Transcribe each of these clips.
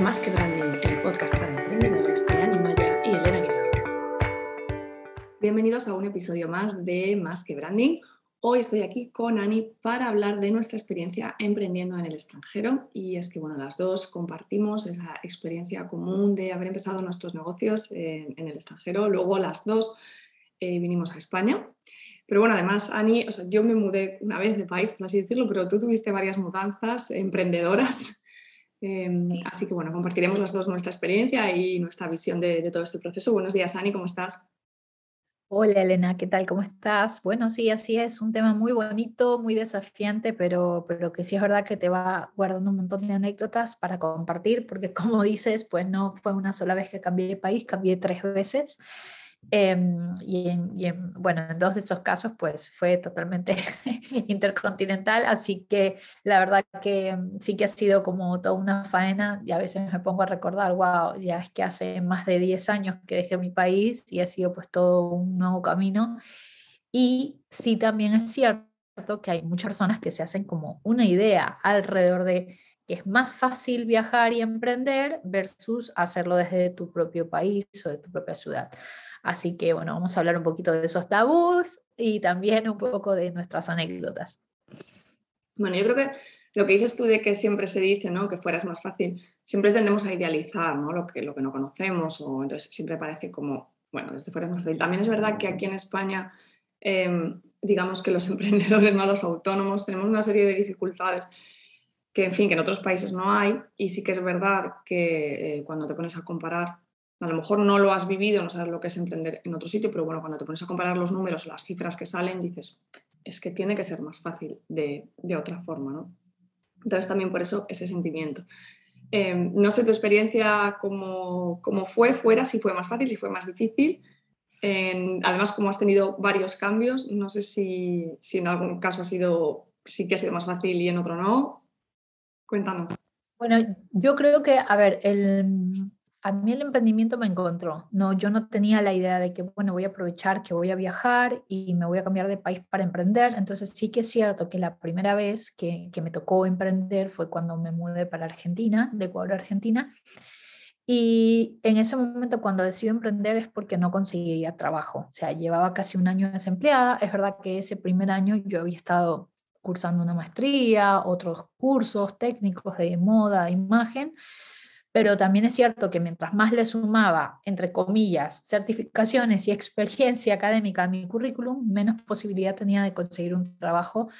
Más que Branding, el podcast para emprendedores de Animaya y Elena Aguilar. Bienvenidos a un episodio más de Más que Branding. Hoy estoy aquí con Ani para hablar de nuestra experiencia emprendiendo en el extranjero y es que bueno, las dos compartimos esa experiencia común de haber empezado nuestros negocios en, el extranjero. Luego las dos eh, vinimos a España. Pero bueno, además, Ani, o sea, yo me mudé una vez de país, por así decirlo, pero tú tuviste varias mudanzas emprendedoras Em, así que bueno, compartiremos las dos nuestra experiencia y nuestra visión de, todo este proceso. Buenos días, Ani, ¿cómo estás? Hola Elena, ¿qué tal? ¿Cómo estás? Bueno, sí, así es, un tema muy bonito, muy desafiante, pero, pero que sí es verdad que te va guardando un montón de anécdotas para compartir, porque como dices, pues no fue una sola vez que cambié de país, cambié tres veces. Em, y, en, bueno, en dos de esos casos pues fue totalmente intercontinental, así que la verdad que mm, sí que ha sido como toda una faena y a veces me pongo a recordar, wow, ya es que hace más de 10 años que dejé mi país y ha sido pues todo un nuevo camino. Y sí también es cierto que hay muchas personas que se hacen como una idea alrededor de que es más fácil viajar y emprender versus hacerlo desde tu propio país o de tu propia ciudad. Así que bueno, vamos a hablar un poquito de esos tabús y también un poco de nuestras anécdotas. Bueno, yo creo que lo que dices tú de que siempre se dice, ¿no? Que fuera es más fácil, siempre tendemos a idealizar, ¿no? Lo que, lo que no conocemos o entonces siempre parece como, bueno, desde fuera es más fácil. También es verdad que aquí en España, em, digamos que los emprendedores, ¿no? Los autónomos, tenemos una serie de dificultades que, en fin, que en otros países no hay y sí que es verdad que eh, cuando te pones a comparar a lo mejor no lo has vivido, no sabes lo que es emprender en otro sitio, pero bueno, cuando te pones a comparar los números, las cifras que salen, dices, es que tiene que ser más fácil de, otra forma, ¿no? Entonces también por eso ese sentimiento. Em, no sé tu experiencia cómo, fue fuera, si fue más fácil, si fue más difícil. además, como has tenido varios cambios, no sé si, si, en algún caso ha sido, sí que ha sido más fácil y en otro no. Cuéntanos. Bueno, yo creo que, a ver, el, a mí el emprendimiento me encontró. No, yo no tenía la idea de que, bueno, voy a aprovechar que voy a viajar y me voy a cambiar de país para emprender. Entonces sí que es cierto que la primera vez que, que me tocó emprender fue cuando me mudé para Argentina, de Ecuador a Argentina. Y en ese momento cuando decidí emprender es porque no conseguía trabajo. O sea, llevaba casi un año desempleada. Es verdad que ese primer año yo había estado cursando una maestría, otros cursos técnicos de moda, de imagen pero también es cierto que mientras más le sumaba, entre comillas, certificaciones y experiencia académica a mi currículum, menos posibilidad tenía de conseguir un trabajo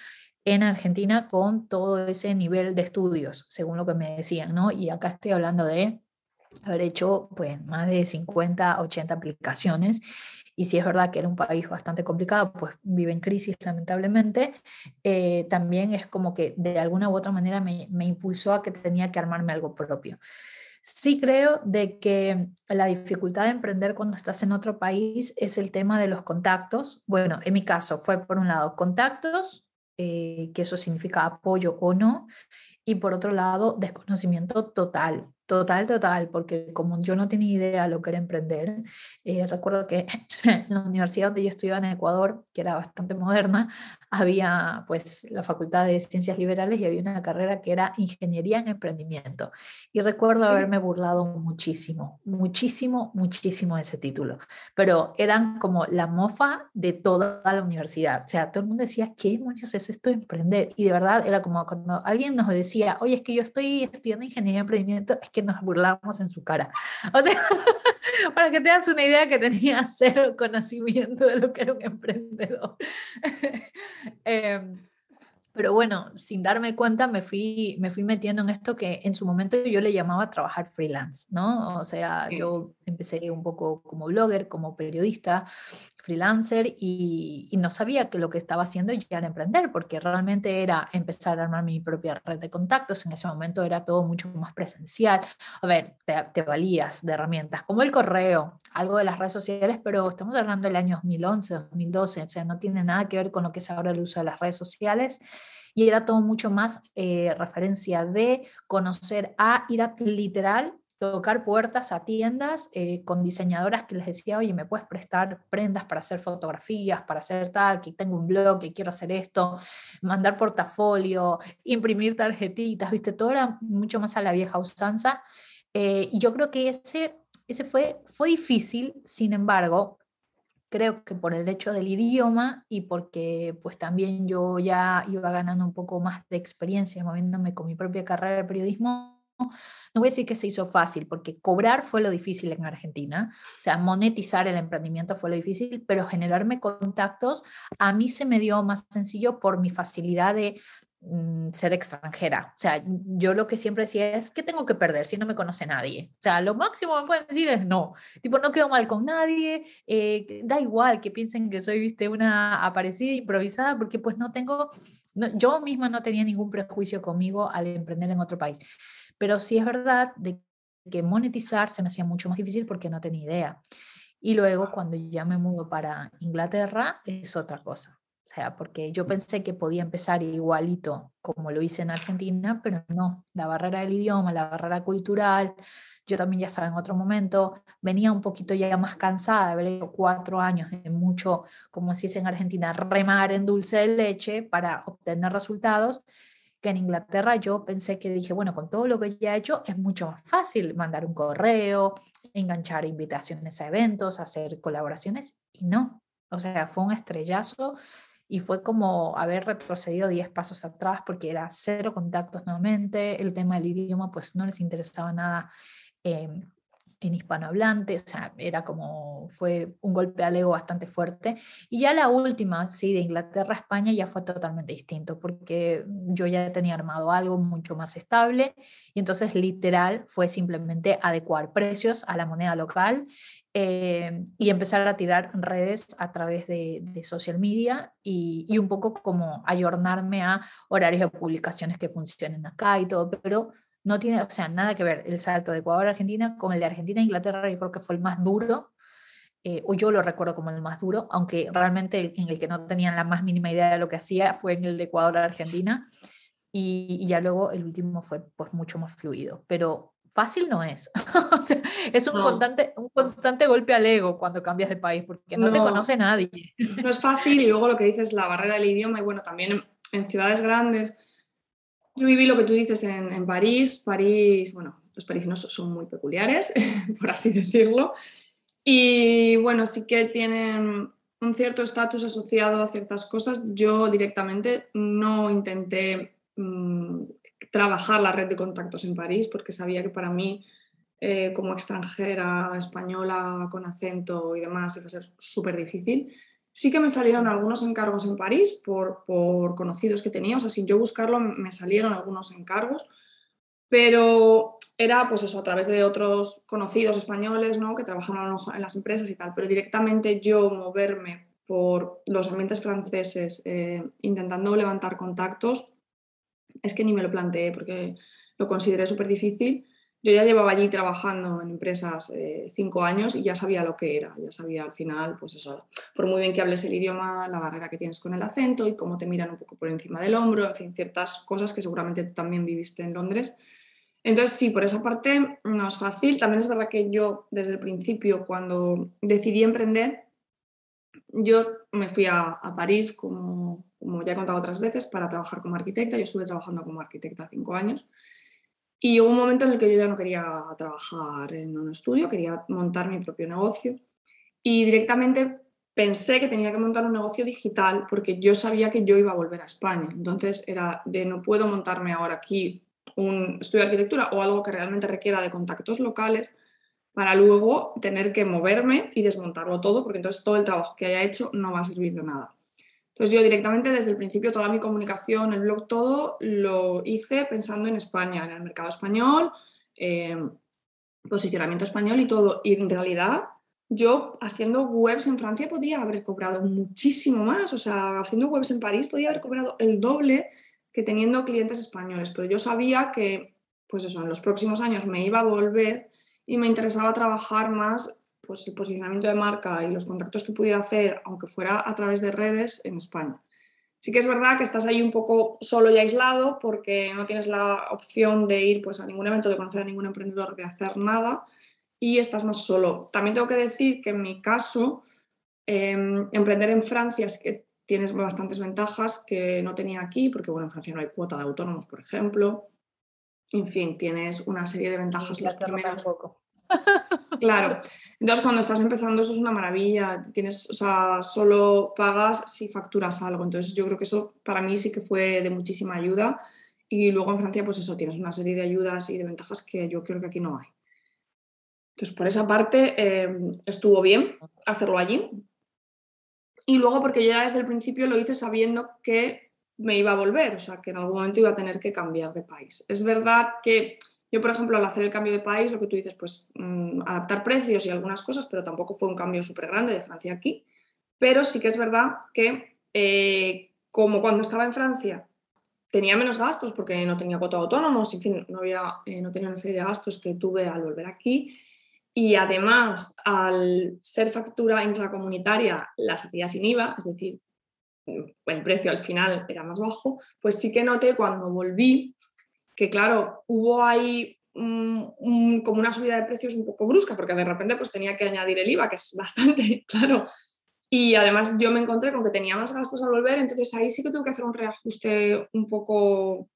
en Argentina con todo ese nivel de estudios, según lo que me decían, ¿no? Y acá estoy hablando de haber hecho pues más de 50, 80 aplicaciones y si es verdad que era un país bastante complicado, pues vive en crisis lamentablemente, eh, también es como que de alguna u otra manera me, me impulsó a que tenía que armarme algo propio. Sí creo de que la dificultad de emprender cuando estás en otro país es el tema de los contactos. Bueno, en mi caso fue por un lado contactos, eh, que eso significa apoyo o no, y por otro lado desconocimiento total. Total, total, porque como yo no tenía idea de lo que era emprender, eh, recuerdo que en la universidad donde yo estudiaba en Ecuador, que era bastante moderna, había pues la Facultad de Ciencias Liberales y había una carrera que era Ingeniería en Emprendimiento. Y recuerdo haberme burlado muchísimo, muchísimo, muchísimo de ese título, pero eran como la mofa de toda la universidad. O sea, todo el mundo decía, ¿qué demonios es esto de emprender? Y de verdad era como cuando alguien nos decía, oye, es que yo estoy estudiando Ingeniería en Emprendimiento, es que nos burlamos en su cara. O sea, para que te das una idea que tenía cero conocimiento de lo que era un emprendedor. Em, pero bueno, sin darme cuenta me fui, me fui metiendo en esto que en su momento yo le llamaba trabajar freelance, ¿no? O sea, yo empecé un poco como blogger, como periodista, freelancer y, no sabía que lo que estaba haciendo ya era emprender, porque realmente era empezar a armar mi propia red de contactos. En ese momento era todo mucho más presencial. A ver, te, valías de herramientas como el correo, algo de las redes sociales, pero estamos hablando del año 2011, 2012, o sea, no tiene nada que ver con lo que es ahora el uso de las redes sociales y era todo mucho más eh, referencia de conocer a ir a literal tocar puertas a tiendas eh, con diseñadoras que les decía, oye, ¿me puedes prestar prendas para hacer fotografías, para hacer tal, que tengo un blog, que quiero hacer esto, mandar portafolio, imprimir tarjetitas, viste, todo era mucho más a la vieja usanza. Eh, y yo creo que ese, ese fue, fue difícil, sin embargo, creo que por el hecho del idioma y porque pues también yo ya iba ganando un poco más de experiencia moviéndome con mi propia carrera de periodismo, no voy a decir que se hizo fácil, porque cobrar fue lo difícil en Argentina, o sea, monetizar el emprendimiento fue lo difícil, pero generarme contactos a mí se me dio más sencillo por mi facilidad de mm, ser extranjera. O sea, yo lo que siempre decía es, ¿qué tengo que perder si no me conoce nadie? O sea, lo máximo que me pueden decir es no. Tipo, no quedo mal con nadie, eh, da igual que piensen que soy, viste, una aparecida improvisada, porque pues no tengo, yo misma no tenía ningún prejuicio conmigo al emprender en otro país. Pero sí es verdad de que monetizar se me hacía mucho más difícil porque no tenía idea. Y luego cuando ya me mudo para Inglaterra es otra cosa. O sea, porque yo pensé que podía empezar igualito como lo hice en Argentina, pero no, la barrera del idioma, la barrera cultural, yo también ya estaba en otro momento, venía un poquito ya más cansada de haber hecho cuatro años de mucho, como si es en Argentina, remar en dulce de leche para obtener resultados que en Inglaterra yo pensé que dije, bueno, con todo lo que ya he hecho es mucho más fácil mandar un correo, enganchar invitaciones a eventos, hacer colaboraciones y no. O sea, fue un estrellazo y fue como haber retrocedido 10 pasos atrás porque era cero contactos nuevamente, el tema del idioma pues no les interesaba nada. Eh, en hispanohablante, o sea, era como, fue un golpe al ego bastante fuerte. Y ya la última, sí, de Inglaterra a España ya fue totalmente distinto, porque yo ya tenía armado algo mucho más estable, y entonces literal fue simplemente adecuar precios a la moneda local eh, y empezar a tirar redes a través de, social media y, y, un poco como ayornarme a horarios de publicaciones que funcionen acá y todo, pero no tiene, o sea, nada que ver el salto de Ecuador a Argentina con el de Argentina a Inglaterra, yo creo que fue el más duro, eh, o yo lo recuerdo como el más duro, aunque realmente en el que no tenían la más mínima idea de lo que hacía fue en el de Ecuador a Argentina, y, ya luego el último fue pues mucho más fluido, pero fácil no es. es un, constante, un constante golpe al ego cuando cambias de país, porque no, te conoce nadie. No es fácil, y luego lo que dices, la barrera del idioma, y bueno, también en ciudades grandes yo viví lo que tú dices en, París. París, bueno, los parisinos son muy peculiares, por así decirlo. Y bueno, sí que tienen un cierto estatus asociado a ciertas cosas. Yo directamente no intenté mm, trabajar la red de contactos en París porque sabía que para mí, eh, como extranjera española con acento y demás, iba a ser súper difícil. Sí que me salieron algunos encargos en París por, conocidos que tenía, o sea, sin yo buscarlo me salieron algunos encargos, pero era pues eso, a través de otros conocidos españoles ¿no? que trabajaban en las empresas y tal, pero directamente yo moverme por los ambientes franceses eh, intentando levantar contactos, es que ni me lo planteé porque lo consideré súper difícil yo ya llevaba allí trabajando en empresas eh, cinco años y ya sabía lo que era, ya sabía al final, pues eso, por muy bien que hables el idioma, la barrera que tienes con el acento y cómo te miran un poco por encima del hombro, en fin, ciertas cosas que seguramente también viviste en Londres. Entonces, sí, por esa parte no es fácil. También es verdad que yo, desde el principio, cuando decidí emprender, yo me fui a, a París, como, como ya he contado otras veces, para trabajar como arquitecta. Yo estuve trabajando como arquitecta cinco años. Y hubo un momento en el que yo ya no quería trabajar en un estudio, quería montar mi propio negocio. Y directamente pensé que tenía que montar un negocio digital porque yo sabía que yo iba a volver a España. Entonces era de no puedo montarme ahora aquí un estudio de arquitectura o algo que realmente requiera de contactos locales para luego tener que moverme y desmontarlo todo porque entonces todo el trabajo que haya hecho no va a servir de nada. Entonces yo directamente desde el principio toda mi comunicación, el blog, todo lo hice pensando en España, en el mercado español, eh, posicionamiento español y todo. Y en realidad yo haciendo webs en Francia podía haber cobrado muchísimo más, o sea, haciendo webs en París podía haber cobrado el doble que teniendo clientes españoles, pero yo sabía que, pues eso, en los próximos años me iba a volver y me interesaba trabajar más pues, el posicionamiento de marca y los contactos que pudiera hacer, aunque fuera a través de redes, en España. Sí que es verdad que estás ahí un poco solo y aislado porque no tienes la opción de ir pues, a ningún evento, de conocer a ningún emprendedor, de hacer nada y estás más solo. También tengo que decir que en mi caso, em, emprender en Francia es que tienes bastantes ventajas que no tenía aquí, porque bueno, en Francia no hay cuota de autónomos, por ejemplo. en fin, tienes una serie de ventajas los primeros. Claro, entonces cuando estás empezando eso es una maravilla, tienes, o sea, solo pagas si facturas algo, entonces yo creo que eso para mí sí que fue de muchísima ayuda. Y luego en Francia pues eso, tienes una serie de ayudas y de ventajas que yo creo que aquí no hay. Entonces por esa parte eh, estuvo bien hacerlo allí. Y luego porque yo ya desde el principio lo hice sabiendo que me iba a volver, o sea, que en algún momento iba a tener que cambiar de país. Es verdad que yo, por ejemplo, al hacer el cambio de país, lo que tú dices, pues mm, adaptar precios y algunas cosas, pero tampoco fue un cambio súper grande de Francia aquí. Pero sí que es verdad que, eh, como cuando estaba en Francia, tenía menos gastos porque no tenía cuota autónomos, en fin, no, había, eh, no tenía una serie de gastos que tuve al volver aquí. Y además, al ser factura intracomunitaria, las hacía sin IVA, es decir, el precio al final era más bajo, pues sí que noté cuando volví que claro, hubo ahí como una subida de precios un poco brusca, porque de repente pues tenía que añadir el IVA, que es bastante, claro. Y además yo me encontré con que tenía más gastos al volver, entonces ahí sí que tuve que hacer un reajuste un poco,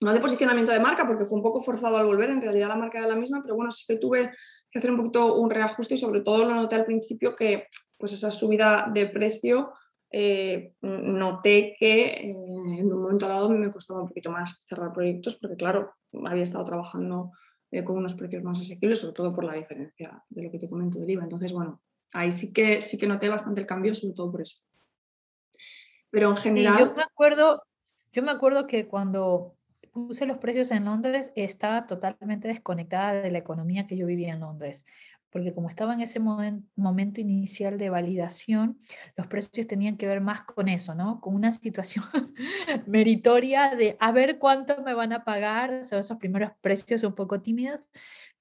no de posicionamiento de marca, porque fue un poco forzado al volver, en realidad la marca era la misma, pero bueno, sí que tuve que hacer un poquito un reajuste y sobre todo lo noté al principio que pues esa subida de precio eh, noté que eh, en un momento dado me costaba un poquito más cerrar proyectos porque, claro, había estado trabajando eh, con unos precios más asequibles, sobre todo por la diferencia de lo que te comento del IVA. Entonces, bueno, ahí sí que, sí que noté bastante el cambio, sobre todo por eso. Pero en general... yo, me acuerdo, yo me acuerdo que cuando puse los precios en Londres estaba totalmente desconectada de la economía que yo vivía en Londres porque como estaba en ese momento inicial de validación, los precios tenían que ver más con eso, ¿no? Con una situación meritoria de a ver cuánto me van a pagar, o esos primeros precios un poco tímidos,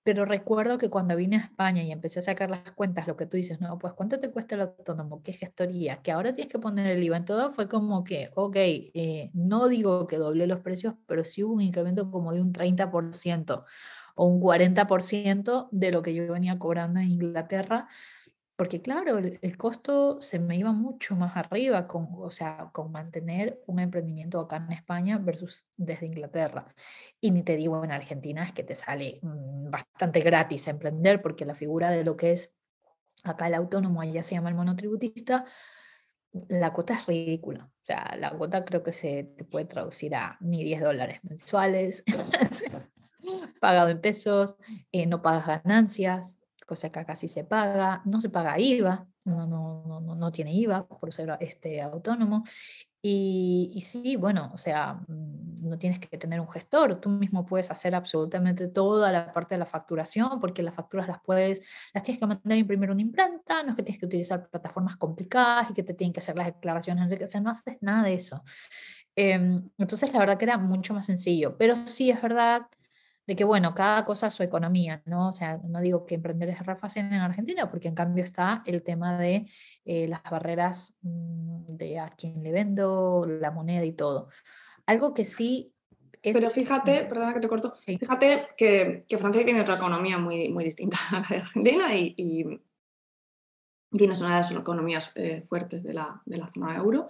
pero recuerdo que cuando vine a España y empecé a sacar las cuentas, lo que tú dices, no, pues cuánto te cuesta el autónomo, qué gestoría, que ahora tienes que poner el IVA en todo, fue como que, ok, eh, no digo que doble los precios, pero sí hubo un incremento como de un 30% o un 40% de lo que yo venía cobrando en Inglaterra, porque claro, el, costo se me iba mucho más arriba, con, o sea, con mantener un emprendimiento acá en España versus desde Inglaterra. Y ni te digo en Argentina es que te sale mm, bastante gratis emprender, porque la figura de lo que es acá el autónomo, allá se llama el monotributista, la cuota es ridícula. O sea, la cuota creo que se te puede traducir a ni 10 dólares mensuales. pagado en pesos, eh, no pagas ganancias, cosa que acá sí se paga, no se paga IVA, no, no, no, no tiene IVA por ser este, autónomo. Y, y, sí, bueno, o sea, mm, no tienes que tener un gestor, tú mismo puedes hacer absolutamente toda la parte de la facturación, porque las facturas las puedes, las tienes que mandar imprimir una imprenta, no es que tienes que utilizar plataformas complicadas y que te tienen que hacer las declaraciones, o sea, no haces nada de eso. Em, entonces, la verdad que era mucho más sencillo, pero sí es verdad de que, bueno, cada cosa su economía, ¿no? O sea, no digo que emprender es re fácil en Argentina, porque en cambio está el tema de eh, las barreras mm, de a quién le vendo, la moneda y todo. Algo que sí es... Pero fíjate, perdona que te corto, fíjate que, que, Francia tiene otra economía muy, muy distinta a la de Argentina y, y tiene una de las economías eh, fuertes de la, de la zona euro.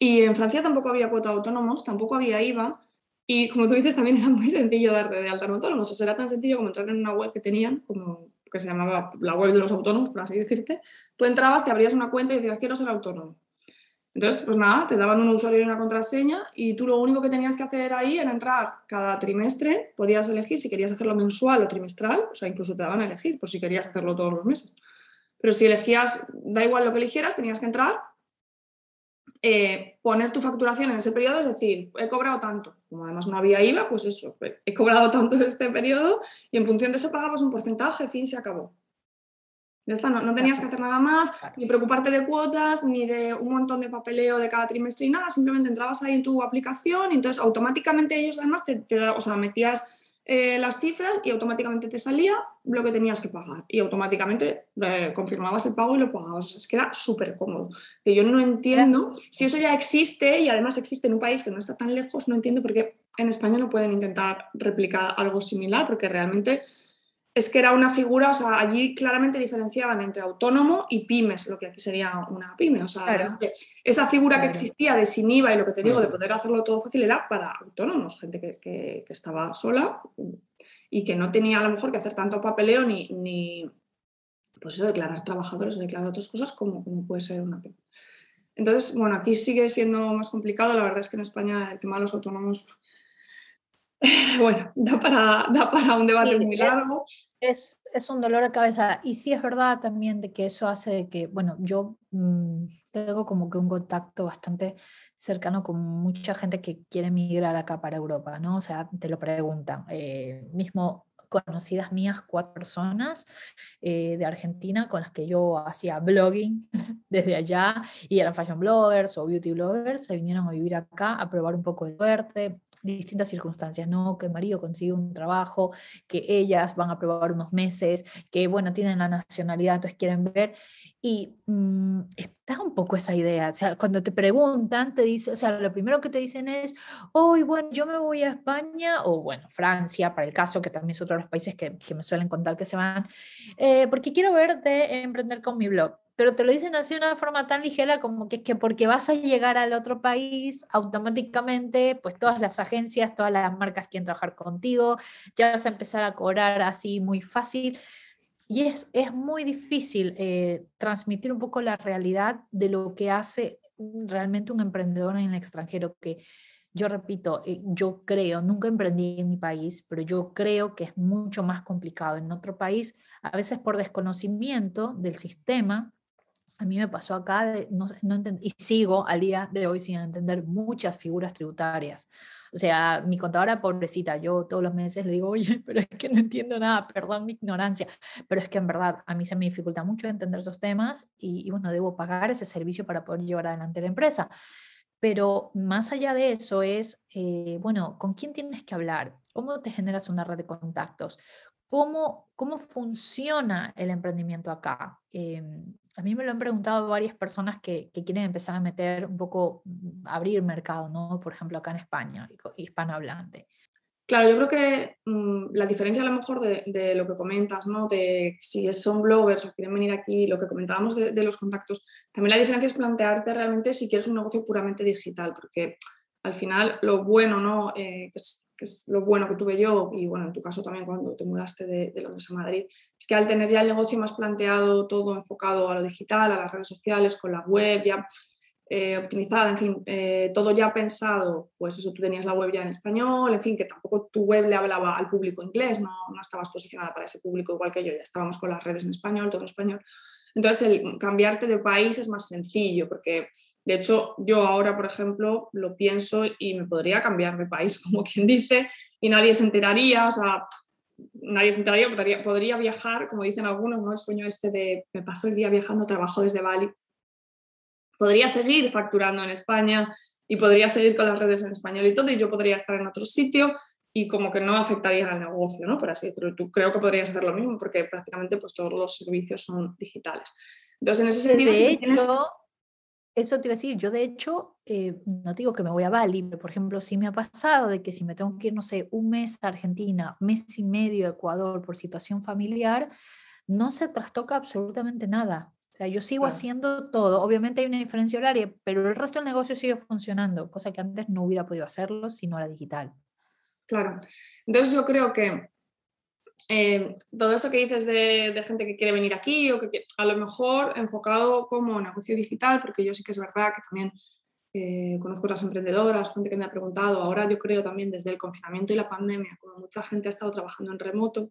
Y en Francia tampoco había cuota de autónomos, tampoco había IVA, y como tú dices, también era muy sencillo darte de alta en autónomos. O sea, era tan sencillo como entrar en una web que tenían, como que se llamaba la web de los autónomos, por así decirte. Tú entrabas, te abrías una cuenta y decías, quiero ser autónomo. Entonces, pues nada, te daban un usuario y una contraseña y tú lo único que tenías que hacer ahí era entrar cada trimestre, podías elegir si querías hacerlo mensual o trimestral, o sea, incluso te daban a elegir por si querías hacerlo todos los meses. Pero si elegías, da igual lo que eligieras, tenías que entrar, eh, poner tu facturación en ese periodo, es decir, he cobrado tanto. Como además no había IVA, pues eso, he cobrado tanto este periodo y en función de eso pagabas un porcentaje, fin, se acabó. Ya está, no, tenías que hacer nada más, ni preocuparte de cuotas, ni de un montón de papeleo de cada trimestre y nada, simplemente entrabas ahí en tu aplicación y entonces automáticamente ellos además te, te o sea, metías eh, las cifras y automáticamente te salía lo que tenías que pagar y automáticamente eh, confirmabas el pago y lo pagabas. O sea, es que era súper cómodo. Que yo no entiendo, si eso ya existe y además existe en un país que no está tan lejos, no entiendo por qué en España no pueden intentar replicar algo similar, porque realmente es que era una figura, o sea, allí claramente diferenciaban entre autónomo y pymes, lo que aquí sería una pyme. O sea, esa figura que existía de sin IVA y lo que te digo, de poder hacerlo todo fácil, era para autónomos, gente que, estaba sola y que no tenía a lo mejor que hacer tanto papeleo ni, ni pues eso, declarar trabajadores o declarar otras cosas como, como puede ser una pyme. Entonces, bueno, aquí sigue siendo más complicado. La verdad es que en España el tema de los autónomos bueno, da para, da para un debate muy largo. Es, es, un dolor de cabeza. Y sí es verdad también de que eso hace que, bueno, yo mm, tengo como que un contacto bastante cercano con mucha gente que quiere migrar acá para Europa, ¿no? O sea, te lo preguntan. Eh, mismo conocidas mías, cuatro personas eh, de Argentina con las que yo hacía blogging desde allá y eran fashion bloggers o beauty bloggers, se vinieron a vivir acá a probar un poco de suerte, distintas circunstancias, ¿no? Que el marido consigue un trabajo, que ellas van a probar unos meses, que, bueno, tienen la nacionalidad, entonces quieren ver. Y mm, está un poco esa idea, o sea, cuando te preguntan, te dice, o sea, lo primero que te dicen es, hoy, bueno, yo me voy a España, o bueno, Francia, para el caso, que también es otro de los países que, que me suelen contar que se van, eh, porque quiero ver de emprender con mi blog pero te lo dicen así de una forma tan ligera como que es que porque vas a llegar al otro país, automáticamente, pues todas las agencias, todas las marcas quieren trabajar contigo, ya vas a empezar a cobrar así muy fácil. Y es, es muy difícil eh, transmitir un poco la realidad de lo que hace realmente un emprendedor en el extranjero, que yo repito, eh, yo creo, nunca emprendí en mi país, pero yo creo que es mucho más complicado en otro país, a veces por desconocimiento del sistema, a mí me pasó acá, no, no y sigo al día de hoy sin entender muchas figuras tributarias. O sea, mi contadora, pobrecita, yo todos los meses le digo, oye, pero es que no entiendo nada, perdón mi ignorancia, pero es que en verdad a mí se me dificulta mucho entender esos temas y, bueno, debo pagar ese servicio para poder llevar adelante la empresa. Pero más allá de eso es, eh, bueno, ¿con quién tienes que hablar? ¿Cómo te generas una red de contactos? ¿Cómo, cómo funciona el emprendimiento acá? Em, a mí me lo han preguntado varias personas que, quieren empezar a meter un poco, mm, abrir mercado, ¿no? Por ejemplo, acá en España, hispanohablante. Claro, yo creo que mm, la diferencia a lo mejor de, lo que comentas, ¿no? De si son bloggers o quieren venir aquí, lo que comentábamos de, los contactos, también la diferencia es plantearte realmente si quieres un negocio puramente digital, porque al final lo bueno, ¿no? Eh, que es que es lo bueno que tuve yo, y bueno, en tu caso también cuando te mudaste de, de, Londres a Madrid, es que al tener ya el negocio más planteado, todo enfocado a lo digital, a las redes sociales, con la web ya eh, optimizada, en fin, eh, todo ya pensado, pues eso, tú tenías la web ya en español, en fin, que tampoco tu web le hablaba al público inglés, no, no estabas posicionada para ese público igual que yo, ya estábamos con las redes en español, todo en español. Entonces, el cambiarte de país es más sencillo porque de hecho, yo ahora, por ejemplo, lo pienso y me podría cambiar de país, como quien dice, y nadie se enteraría, o sea, nadie se enteraría, podría, podría viajar, como dicen algunos, ¿no? El sueño este de me paso el día viajando, trabajo desde Bali. Podría seguir facturando en España y podría seguir con las redes en español y todo, y yo podría estar en otro sitio y como que no afectaría al negocio, ¿no? Por así decirlo. Tú creo que podrías hacer lo mismo porque prácticamente pues todos los servicios son digitales. Entonces, en ese sentido, si tienes... Eso te iba a decir, yo de hecho, eh, no digo que me voy a Bali, pero por ejemplo, sí me ha pasado de que si me tengo que ir, no sé, un mes a Argentina, mes y medio a Ecuador por situación familiar, no se trastoca absolutamente nada. O sea, yo sigo haciendo todo. Obviamente hay una diferencia horaria, pero el resto del negocio sigue funcionando, cosa que antes no hubiera podido hacerlo si no era digital. Claro. Entonces yo creo que eh, todo eso que dices de, gente que quiere venir aquí o que a lo mejor enfocado como negocio digital, porque yo sí que es verdad que también eh, conozco otras emprendedoras, gente que me ha preguntado, ahora yo creo también desde el confinamiento y la pandemia, como mucha gente ha estado trabajando en remoto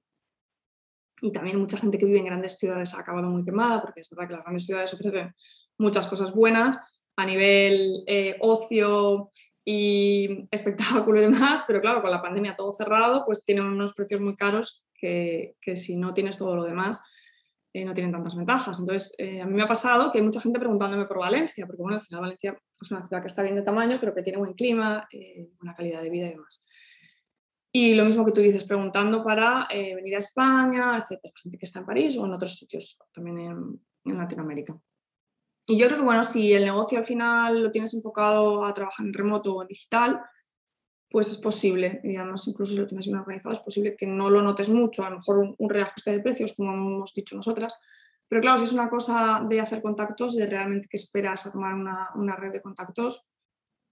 y también mucha gente que vive en grandes ciudades ha acabado muy quemada, porque es verdad que las grandes ciudades ofrecen muchas cosas buenas a nivel eh, ocio y espectáculo y demás, pero claro, con la pandemia todo cerrado, pues tienen unos precios muy caros que, si no tienes todo lo demás, eh, no tienen tantas ventajas. Entonces, eh, a mí me ha pasado que hay mucha gente preguntándome por Valencia, porque bueno, al final Valencia es una ciudad que está bien de tamaño, pero que tiene buen clima, eh, buena calidad de vida y demás. Y lo mismo que tú dices, preguntando para venir a España, etcétera, gente que está en París o en otros sitios, también en, en Latinoamérica. Y yo creo que, bueno, si el negocio al final lo tienes enfocado a trabajar en remoto o en digital, pues es posible, y además incluso si lo tienes bien organizado, es posible que no lo notes mucho, a lo mejor un, reajuste de precios, como hemos dicho nosotras, pero claro, si es una cosa de hacer contactos, de realmente que esperas a tomar una, una red de contactos,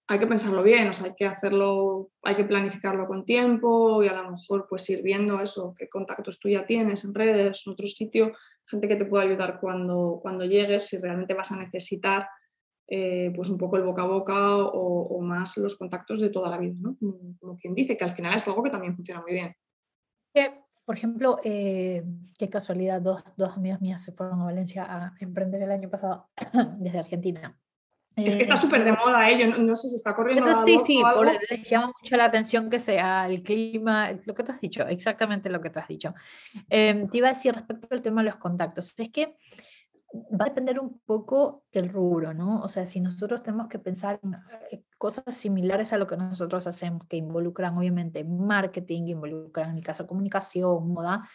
hay que pensarlo bien, o sea, hay que hacerlo, hay que planificarlo con tiempo y a lo mejor pues ir viendo eso, qué contactos tú ya tienes en redes, en otro sitio, gente que te pueda ayudar cuando, cuando llegues, si realmente vas a necesitar eh, pues un poco el boca a boca o, más los contactos de toda la vida, ¿no? Como, quien dice, que al final es algo que también funciona muy bien. por ejemplo, eh, qué casualidad, dos, dos amigas mías se fueron a Valencia a emprender el año pasado desde Argentina. Es que está eh, súper de moda, ¿eh? no, sé si está corriendo algo, Sí, sí, por, les llama mucho la atención que sea el clima, lo que tú has dicho, exactamente lo que tú has dicho. Em, te iba a decir respecto al tema de los contactos, es que va a depender un poco del rubro, ¿no? O sea, si nosotros tenemos que pensar en eh, cosas similares a lo que nosotros hacemos, que involucran obviamente marketing, involucran en mi caso comunicación, moda,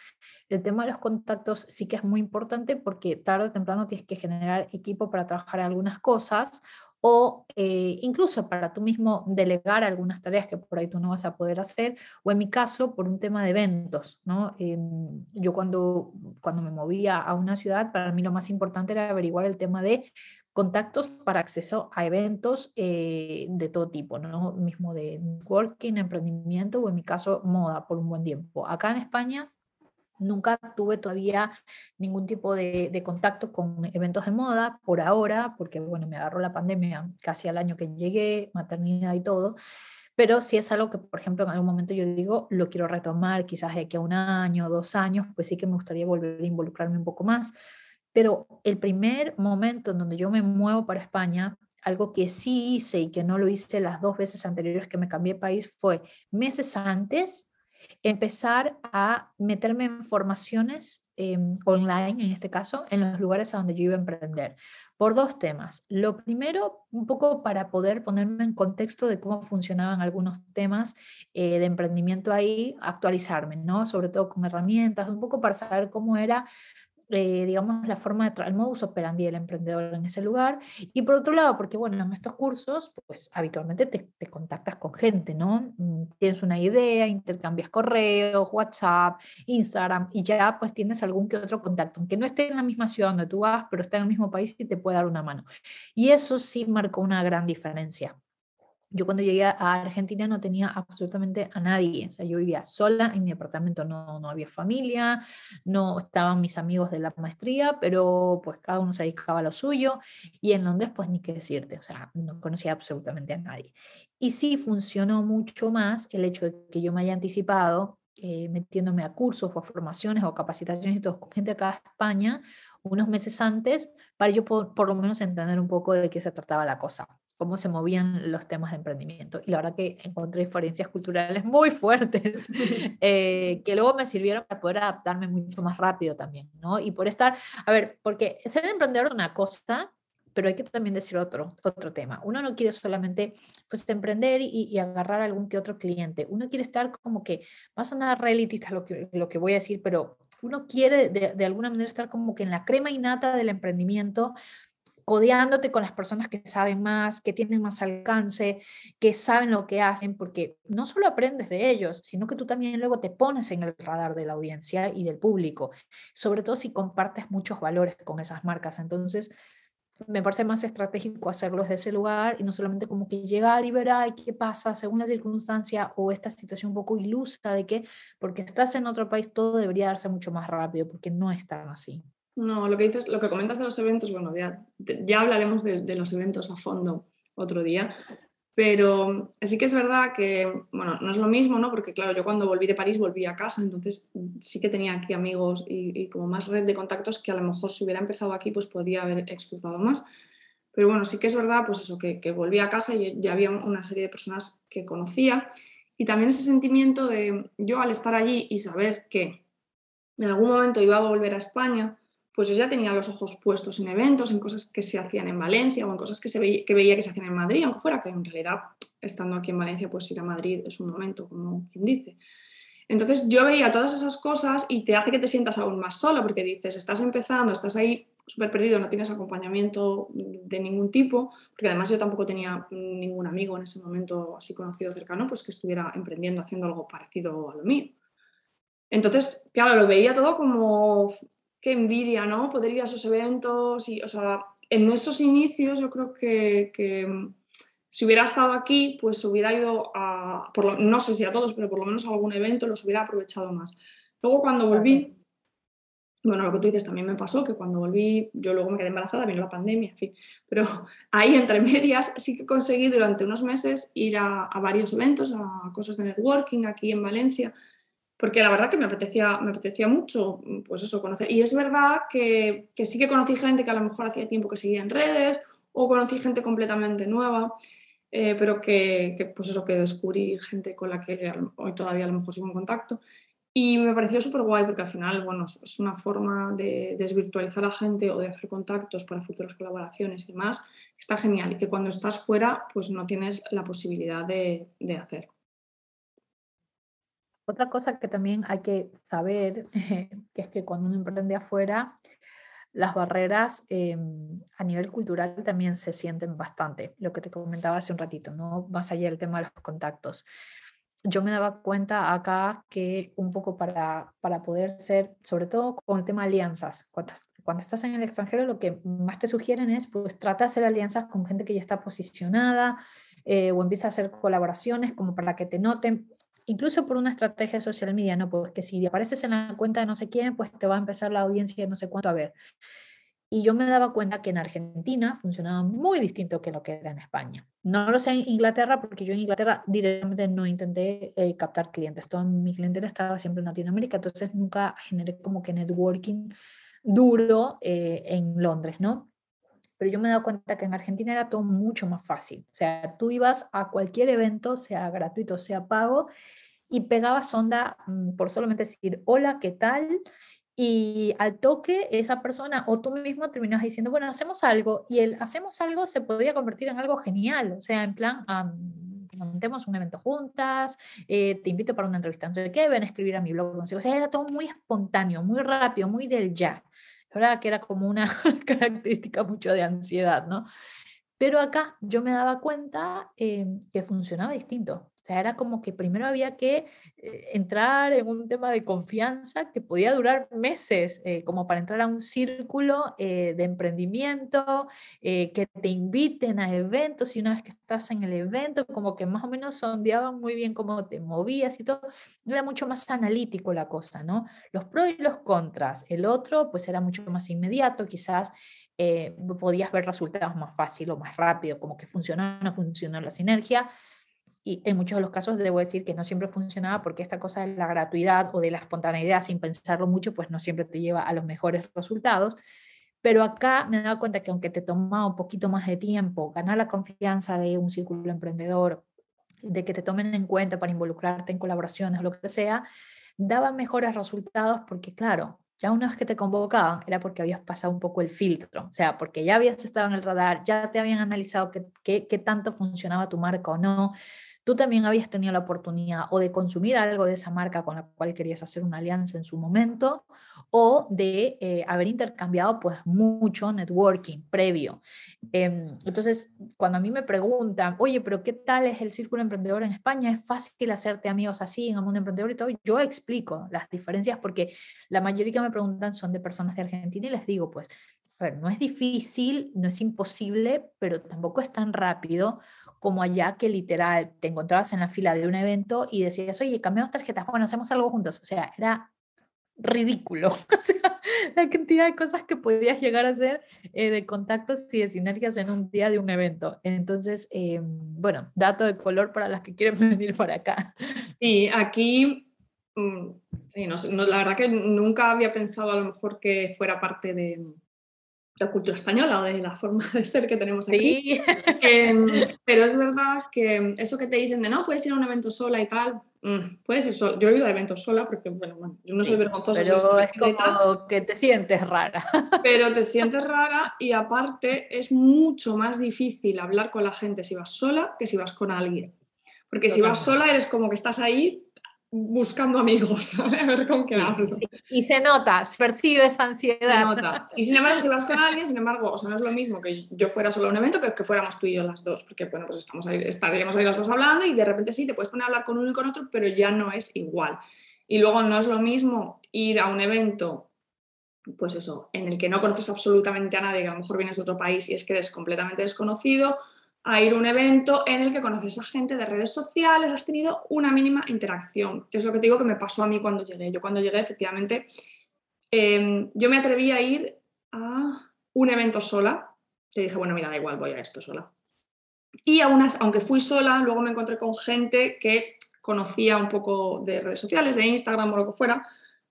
el tema de los contactos sí que es muy importante porque tarde o temprano tienes que generar equipo para trabajar algunas cosas o eh, incluso para tú mismo delegar algunas tareas que por ahí tú no vas a poder hacer, o en mi caso por un tema de eventos. ¿no? Em, yo cuando, cuando me movía a una ciudad, para mí lo más importante era averiguar el tema de contactos para acceso a eventos eh, de todo tipo, ¿no? mismo de working, emprendimiento o en mi caso moda por un buen tiempo. Acá en España Nunca tuve todavía ningún tipo de, contacto con eventos de moda por ahora, porque bueno, me agarró la pandemia casi al año que llegué, maternidad y todo. Pero si es algo que, por ejemplo, en algún momento yo digo, lo quiero retomar, quizás de aquí a un año, o dos años, pues sí que me gustaría volver a involucrarme un poco más. Pero el primer momento en donde yo me muevo para España, algo que sí hice y que no lo hice las dos veces anteriores que me cambié país, fue meses antes empezar a meterme en formaciones em, online, en este caso, en los lugares a donde yo iba a emprender, por dos temas. Lo primero, un poco para poder ponerme en contexto de cómo funcionaban algunos temas eh, de emprendimiento ahí, actualizarme, ¿no? Sobre todo con herramientas, un poco para saber cómo era eh, digamos, la forma de el modus operandi del emprendedor en ese lugar. Y por otro lado, porque bueno, en estos cursos, pues habitualmente te, te contactas con gente, ¿no? Mm, tienes una idea, intercambias correos, WhatsApp, Instagram, y ya pues tienes algún que otro contacto, aunque no esté en la misma ciudad donde tú vas, pero está en el mismo país y te puede dar una mano. Y eso sí marcó una gran diferencia. Yo cuando llegué a Argentina no tenía absolutamente a nadie, o sea, yo vivía sola en mi apartamento, no, no había familia, no estaban mis amigos de la maestría, pero pues cada uno se dedicaba a lo suyo y en Londres pues ni qué decirte, o sea, no conocía absolutamente a nadie. Y sí funcionó mucho más el hecho de que yo me haya anticipado eh, metiéndome a cursos o a formaciones o capacitaciones y todo con gente acá de España unos meses antes para yo por lo menos entender un poco de qué se trataba la cosa cómo se movían los temas de emprendimiento. Y la verdad que encontré diferencias culturales muy fuertes, eh, que luego me sirvieron para poder adaptarme mucho más rápido también, ¿no? Y por estar, a ver, porque ser emprendedor es una cosa, pero hay que también decir otro, otro tema. Uno no quiere solamente pues emprender y, agarrar algún que otro cliente. Uno quiere estar como que, va a sonar reality lo que, lo que voy a decir, pero uno quiere de, de, alguna manera estar como que en la crema innata del emprendimiento, codeándote con las personas que saben más, que tienen más alcance, que saben lo que hacen, porque no solo aprendes de ellos, sino que tú también luego te pones en el radar de la audiencia y del público, sobre todo si compartes muchos valores con esas marcas. Entonces, me parece más estratégico hacerlo desde ese lugar y no solamente como que llegar y ver, ay, qué pasa según la circunstancia o esta situación un poco ilusa de que porque estás en otro país todo debería darse mucho más rápido, porque no es tan así. No, lo que dices, lo que comentas de los eventos, bueno, ya, ya hablaremos de, los eventos a fondo otro día, pero sí que es verdad que, bueno, no es lo mismo, ¿no? Porque claro, yo cuando volví de París volví a casa, entonces sí que tenía aquí amigos y, como más red de contactos que a lo mejor si hubiera empezado aquí pues podría haber explotado más. Pero bueno, sí que es verdad, pues eso, que, que volví a casa y ya había una serie de personas que conocía y también ese sentimiento de yo al estar allí y saber que en algún momento iba a volver a España, pues yo ya tenía los ojos puestos en eventos, en cosas que se hacían en Valencia o en cosas que, se veía, que veía que se hacían en Madrid, aunque fuera que en realidad, estando aquí en Valencia, pues ir a Madrid es un momento, como quien dice. Entonces yo veía todas esas cosas y te hace que te sientas aún más solo, porque dices, estás empezando, estás ahí súper perdido, no tienes acompañamiento de ningún tipo, porque además yo tampoco tenía ningún amigo en ese momento así conocido cercano, pues que estuviera emprendiendo, haciendo algo parecido a lo mío. Entonces, claro, lo veía todo como qué envidia, ¿no? Poder ir a esos eventos y, o sea, en esos inicios yo creo que, si hubiera estado aquí, pues hubiera ido a, no sé si a todos, pero por lo menos a algún evento los hubiera aprovechado más. Luego cuando volví, bueno, lo que tú dices también me pasó, que cuando volví, yo luego me quedé embarazada, vino la pandemia, en fin, pero ahí entre medias sí que conseguí durante unos meses ir a, varios eventos, a cosas de networking aquí en Valencia, porque la verdad que me apetecía, me apetecía mucho, pues eso, conocer. Y es verdad que, que sí que conocí gente que a lo mejor hacía tiempo que seguía en redes, o conocí gente completamente nueva, eh, pero que, pues eso, que descubrí gente con la que hoy todavía a lo mejor sigo en contacto y me pareció súper guay porque al final, bueno, es una forma de desvirtualizar a gente o de hacer contactos para futuras colaboraciones y demás. Está genial y que cuando estás fuera, pues no tienes la posibilidad de, de hacer. Otra cosa que también hay que saber, que es que cuando uno emprende afuera, las barreras em, a nivel cultural también se sienten bastante, lo que te comentaba hace un ratito, no más allá del tema de los contactos. Yo me daba cuenta acá que un poco para, para poder ser, sobre todo con el tema de alianzas, cuando, cuando, estás en el extranjero lo que más te sugieren es pues trata de hacer alianzas con gente que ya está posicionada eh, o empieza a hacer colaboraciones como para que te noten, incluso por una estrategia de social media, ¿no? Pues que si apareces en la cuenta de no sé quién, pues te va a empezar la audiencia de no sé cuánto a ver. Y yo me daba cuenta que en Argentina funcionaba muy distinto que lo que era en España. No lo sé en Inglaterra porque yo en Inglaterra directamente no intenté eh, captar clientes. Todo mi clientela estaba siempre en Latinoamérica, entonces nunca generé como que networking duro eh, en Londres, ¿no? Pero yo me he dado cuenta que en Argentina era todo mucho más fácil. O sea, tú ibas a cualquier evento, sea gratuito, sea pago, y pegabas onda mm, por solamente decir, hola, ¿qué tal? y al toque esa persona o tú mismo terminas diciendo, bueno, hacemos algo y el hacemos algo se podría convertir en algo genial, o sea, en plan, montemos un evento juntas, eh, te invito para una entrevista, no sé qué, ven a escribir a mi blog, o sea, era todo muy espontáneo, muy rápido, muy del ya. La verdad que era como una característica mucho de ansiedad, ¿no? Pero acá yo me daba cuenta eh, que funcionaba distinto sea, era como que primero había que eh, entrar en un tema de confianza que podía durar meses, eh, como para entrar a un círculo eh, de emprendimiento, que te inviten a eventos y una vez que estás en el evento, como que más o menos sondeaban muy bien cómo te movías y todo. Era mucho más analítico la cosa, ¿no? Los pros y los contras. El otro, pues era mucho más inmediato, quizás podías ver resultados más fácil o más rápido, como que funcionó o no funcionó la sinergia y en muchos de los casos debo decir que no siempre funcionaba porque esta cosa de la gratuidad o de la espontaneidad sin pensarlo mucho, pues no siempre te lleva a los mejores resultados. Pero acá me he dado cuenta que aunque te toma un poquito más de tiempo ganar la confianza de un círculo emprendedor, de que te tomen en cuenta para involucrarte en colaboraciones o lo que sea, daba mejores resultados porque, claro, ya una vez que te convocaban era porque habías pasado un poco el filtro, o sea, porque ya habías estado en el radar, ya te habían analizado qué, qué, tanto funcionaba tu marca o no, tú también habías tenido la oportunidad o de consumir algo de esa marca con la cual querías hacer una alianza en su momento o de eh, haber intercambiado pues mucho networking previo. Em, entonces, cuando a mí me preguntan, oye, pero ¿qué tal es el círculo emprendedor en España? ¿Es fácil hacerte amigos así en el mundo emprendedor y todo? Yo explico las diferencias porque la mayoría que me preguntan son de personas de Argentina y les digo, pues, a ver, no es difícil, no es imposible, pero tampoco es tan rápido como allá que literal te encontrabas en la fila de un evento y decías, oye, cambiamos tarjetas, bueno, hacemos algo juntos. O sea, era ridículo. o sea, la cantidad de cosas que podías llegar a hacer eh, de contactos y de sinergias en un día de un evento. Entonces, eh, bueno, dato de color para las que quieren venir por acá. Y aquí, mm, no, la verdad que nunca había pensado a lo mejor que fuera parte de, la cultura española o de la forma de ser que tenemos aquí. Em, pero es verdad que eso que te dicen de no, puedes ir a un evento sola y tal, mm, puedes ir sola. Yo he ido a eventos sola porque, bueno, bueno yo no soy vergonzosa. Pero es como que te sientes rara. Pero te sientes rara y aparte es mucho más difícil hablar con la gente si vas sola que si vas con alguien. Porque si vas sola eres como que estás ahí buscando amigos, a ver con quién hablo. Y se nota, percibes ansiedad. Se nota. Y sin embargo, si vas con alguien, sin embargo, o sea, no es lo mismo que yo fuera solo a un evento que que fuéramos tú y yo las dos, porque bueno, pues estamos ahí, estaríamos ahí las dos hablando y de repente sí, te puedes poner a hablar con uno y con otro, pero ya no es igual. Y luego no es lo mismo ir a un evento, pues eso, en el que no conoces absolutamente a nadie, que a lo mejor vienes de otro país y es que eres completamente desconocido, a ir a un evento en el que conoces a gente de redes sociales, has tenido una mínima interacción, que es lo que te digo que me pasó a mí cuando llegué. Yo cuando llegué, efectivamente, em, yo me atreví a ir a un evento sola, y dije, bueno, mira, da igual, voy a esto sola. Y aún aunque fui sola, luego me encontré con gente que conocía un poco de redes sociales, de Instagram o lo que fuera,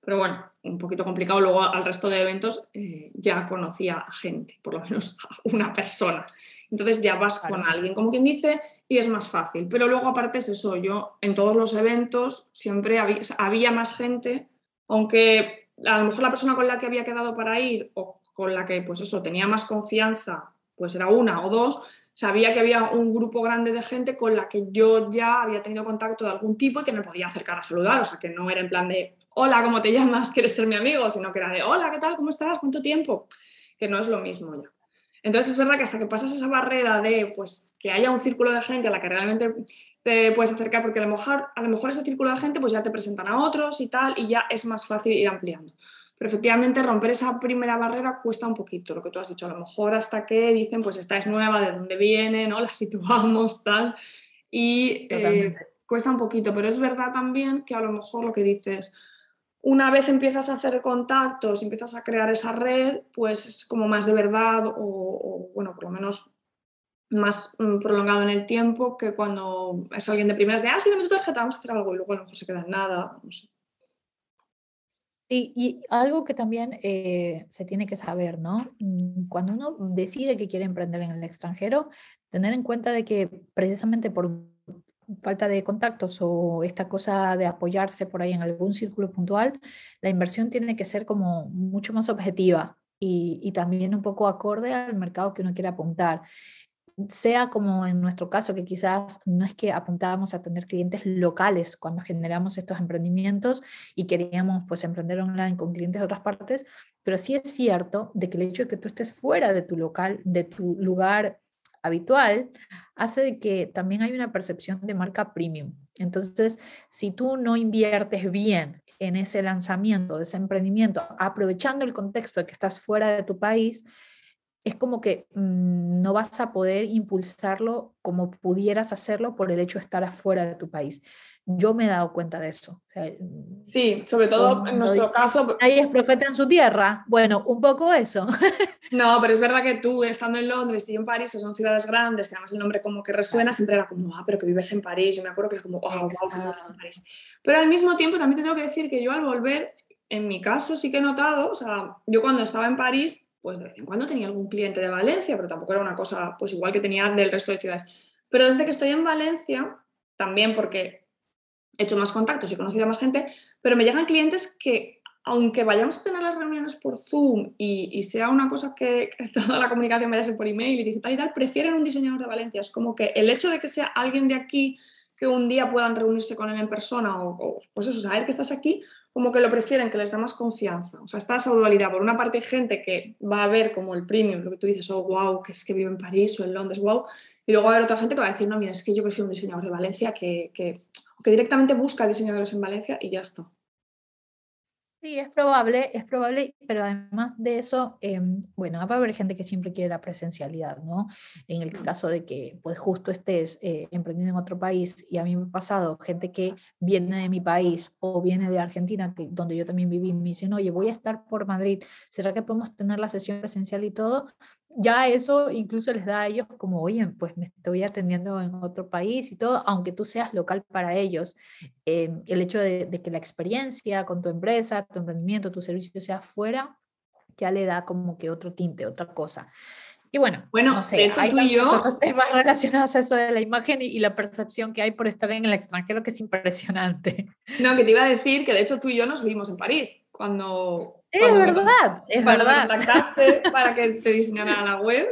pero bueno, un poquito complicado. Luego al resto de eventos eh, ya conocía a gente, por lo menos a una persona. Entonces ya vas con alguien, como quien dice, y es más fácil. Pero luego aparte es eso, yo en todos los eventos siempre había, más gente, aunque a lo mejor la persona con la que había quedado para ir o con la que pues eso tenía más confianza, pues era una o dos, sabía que había un grupo grande de gente con la que yo ya había tenido contacto de algún tipo y que me podía acercar a saludar, o sea, que no era en plan de, hola, ¿cómo te llamas? ¿Quieres ser mi amigo? Sino que era de, hola, ¿qué tal? ¿Cómo estás? ¿Cuánto tiempo? Que no es lo mismo ya. Entonces es verdad que hasta que pasas esa barrera de pues, que haya un círculo de gente a la que realmente te puedes acercar, porque a lo, mejor, a lo mejor ese círculo de gente pues ya te presentan a otros y tal, y ya es más fácil ir ampliando. Pero efectivamente romper esa primera barrera cuesta un poquito, lo que tú has dicho, a lo mejor hasta que dicen, pues esta es nueva, de dónde viene, ¿no? La situamos, tal, y eh, cuesta un poquito, pero es verdad también que a lo mejor lo que dices, una vez empiezas a hacer contactos, empiezas a crear esa red, pues es como más de verdad o, bueno, por lo menos más mm, prolongado en el tiempo que cuando es alguien de primeras de, ah, sí, dame tu tarjeta, vamos a hacer algo y luego a lo se queda en nada, sé. y algo que también eh, se tiene que saber, ¿no? Mm, cuando uno decide que quiere emprender en el extranjero, tener en cuenta de que precisamente por falta de contactos o esta cosa de apoyarse por ahí en algún círculo puntual, la inversión tiene que ser como mucho más objetiva y, también un poco acorde al mercado que uno quiere apuntar. Sea como en nuestro caso, que quizás no es que apuntábamos a tener clientes locales cuando generamos estos emprendimientos y queríamos pues emprender online con clientes de otras partes, pero sí es cierto de que el hecho de que tú estés fuera de tu local, de tu lugar habitual, hace que también hay una percepción de marca premium. Entonces, si tú no inviertes bien en ese lanzamiento, de ese emprendimiento, aprovechando el contexto de que estás fuera de tu país, es como que mm, no vas a poder impulsarlo como pudieras hacerlo por el hecho de estar afuera de tu país yo me he dado cuenta de eso. sí, sobre todo en nuestro caso. Ahí es profeta en su tierra. Bueno, un poco eso. No, pero es verdad que tú estando en Londres y en París, que son ciudades grandes, que además el nombre como que resuena, siempre era como, ah, pero que vives en París. Yo me acuerdo que era como, oh, wow, que vives en París. Pero al mismo tiempo también te tengo que decir que yo al volver, en mi caso sí que he notado, o sea, yo cuando estaba en París, pues de vez en cuando tenía algún cliente de Valencia, pero tampoco era una cosa, pues igual que tenía del resto de ciudades. Pero desde que estoy en Valencia, también porque he hecho más contactos y he conocido a más gente, pero me llegan clientes que, aunque vayamos a tener las reuniones por Zoom y, sea una cosa que, toda la comunicación vaya a ser por email y digital y tal, prefieren un diseñador de Valencia. Es como que el hecho de que sea alguien de aquí que un día puedan reunirse con él en persona o, pues eso, saber que estás aquí, como que lo prefieren, que les da más confianza. O sea, está esa dualidad. Por una parte hay gente que va a ver como el premium, lo que tú dices, oh, wow, que es que vive en París o en Londres, wow. Y luego va a haber otra gente que va a decir, no, mira, es que yo prefiero un diseñador de Valencia que, que que directamente busca diseñadores en Valencia y ya está. Sí, es probable, es probable, pero además de eso, em, bueno, va a haber gente que siempre quiere la presencialidad, ¿no? En el caso de que, pues, justo estés eh, emprendiendo en otro país, y a mí me ha pasado gente que viene de mi país o viene de Argentina, que, donde yo también viví, me dicen, oye, voy a estar por Madrid, ¿será que podemos tener la sesión presencial y todo? Ya eso incluso les da a ellos como, oye, pues me estoy atendiendo en otro país y todo, aunque tú seas local para ellos, eh, el hecho de, que la experiencia con tu empresa, tu emprendimiento, tu servicio sea fuera, ya le da como que otro tinte, otra cosa. Y bueno, bueno no sé, hay otros temas relacionados a eso de la imagen y, y, la percepción que hay por estar en el extranjero que es impresionante. No, que te iba a decir que de hecho tú y yo nos vimos en París cuando es verdad, es cuando verdad. me contactaste para que te diseñara la web.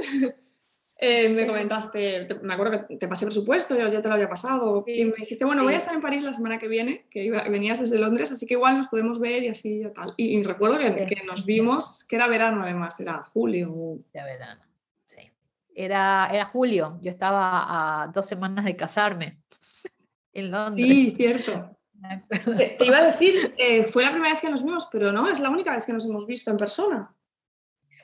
eh, me comentaste, me acuerdo que te pasé presupuesto, yo ya te lo había pasado, y me dijiste, bueno, voy a estar en París la semana que viene, que venías desde Londres, así que igual nos podemos ver y así y tal. Y, recuerdo que, que, nos vimos, que era verano además, era julio. Era verano, sí. Era, era julio, yo estaba a dos semanas de casarme en Londres. Sí, cierto. Te, iba a decir, eh, fue la primera vez que nos vimos, pero no, es la única vez que nos hemos visto en persona.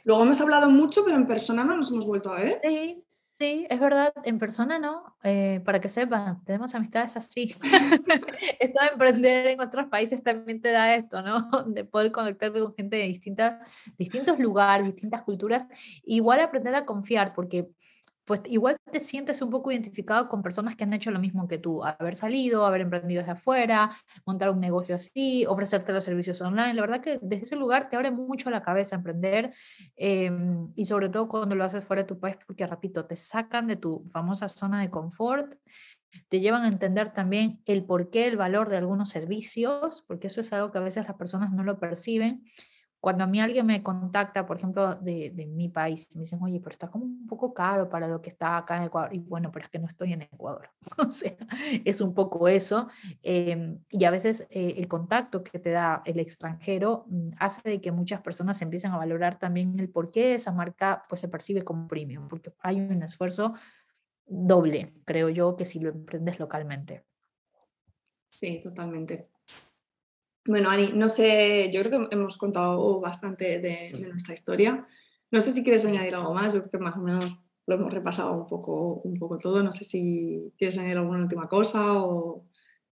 Luego hemos hablado mucho, pero en persona no nos hemos vuelto a ver. Sí, sí, es verdad, en persona no. Eh, para que sepan, tenemos amistades así. esto de emprender en otros países también te da esto, ¿no? De poder conectarte con gente de distintas, distintos lugares, distintas culturas. Igual aprender a confiar, porque pues igual te sientes un poco identificado con personas que han hecho lo mismo que tú, haber salido, haber emprendido desde afuera, montar un negocio así, ofrecerte los servicios online. La verdad que desde ese lugar te abre mucho la cabeza emprender em, y sobre todo cuando lo haces fuera de tu país, porque repito, te sacan de tu famosa zona de confort, te llevan a entender también el porqué, el valor de algunos servicios, porque eso es algo que a veces las personas no lo perciben cuando a mí alguien me contacta, por ejemplo, de, de, mi país, me dicen, oye, pero está como un poco caro para lo que está acá en Ecuador. Y bueno, pero es que no estoy en Ecuador. o sea, es un poco eso. Em, y a veces eh, el contacto que te da el extranjero mm, hace de que muchas personas empiecen a valorar también el por qué esa marca pues, se percibe como premium, porque hay un esfuerzo doble, creo yo, que si lo emprendes localmente. Sí, totalmente. Bueno, Ani, no sé, yo creo que hemos contado bastante de, nuestra historia. No sé si quieres añadir algo más, yo creo que más o menos lo hemos repasado un poco, un poco todo. No sé si quieres añadir alguna última cosa o...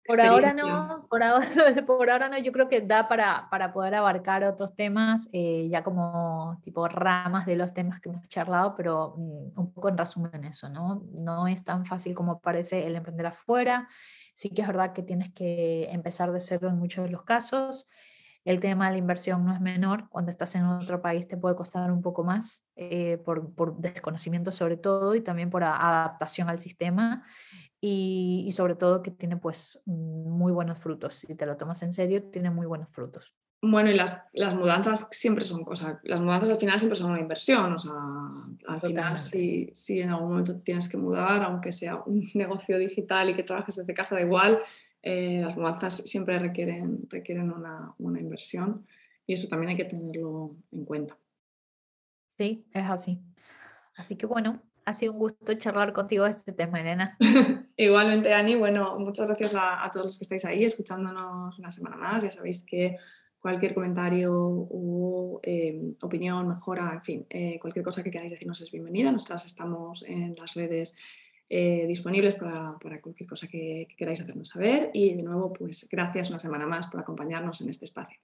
Por ahora no, por ahora, por ahora no, yo creo que da para, para poder abarcar otros temas, eh, ya como tipo ramas de los temas que hemos charlado, pero mm, un poco en resumen eso, ¿no? No es tan fácil como parece el emprender afuera, Sí que es verdad que tienes que empezar de cero en muchos de los casos. El tema de la inversión no es menor. Cuando estás en otro país te puede costar un poco más eh, por, por, desconocimiento sobre todo y también por adaptación al sistema y, y, sobre todo que tiene pues muy buenos frutos. Si te lo tomas en serio, tiene muy buenos frutos. Bueno, y las, las, mudanzas siempre son cosas, las mudanzas al final siempre son una inversión, o sea, al final si, si, en algún momento tienes que mudar, aunque sea un negocio digital y que trabajes desde casa, da igual, eh, las mudanzas siempre requieren, requieren una, una, inversión y eso también hay que tenerlo en cuenta. Sí, es así. Así que bueno, ha sido un gusto charlar contigo de este tema, Elena. Igualmente, Ani, bueno, muchas gracias a, a todos los que estáis ahí escuchándonos una semana más, ya sabéis que cualquier comentario o em, opinión, mejora, en fin, eh, cualquier cosa que queráis decirnos es bienvenida. Nosotras estamos en las redes eh, disponibles para, cualquier cosa que, que, queráis hacernos saber. Y de nuevo, pues gracias una semana más por acompañarnos en este espacio.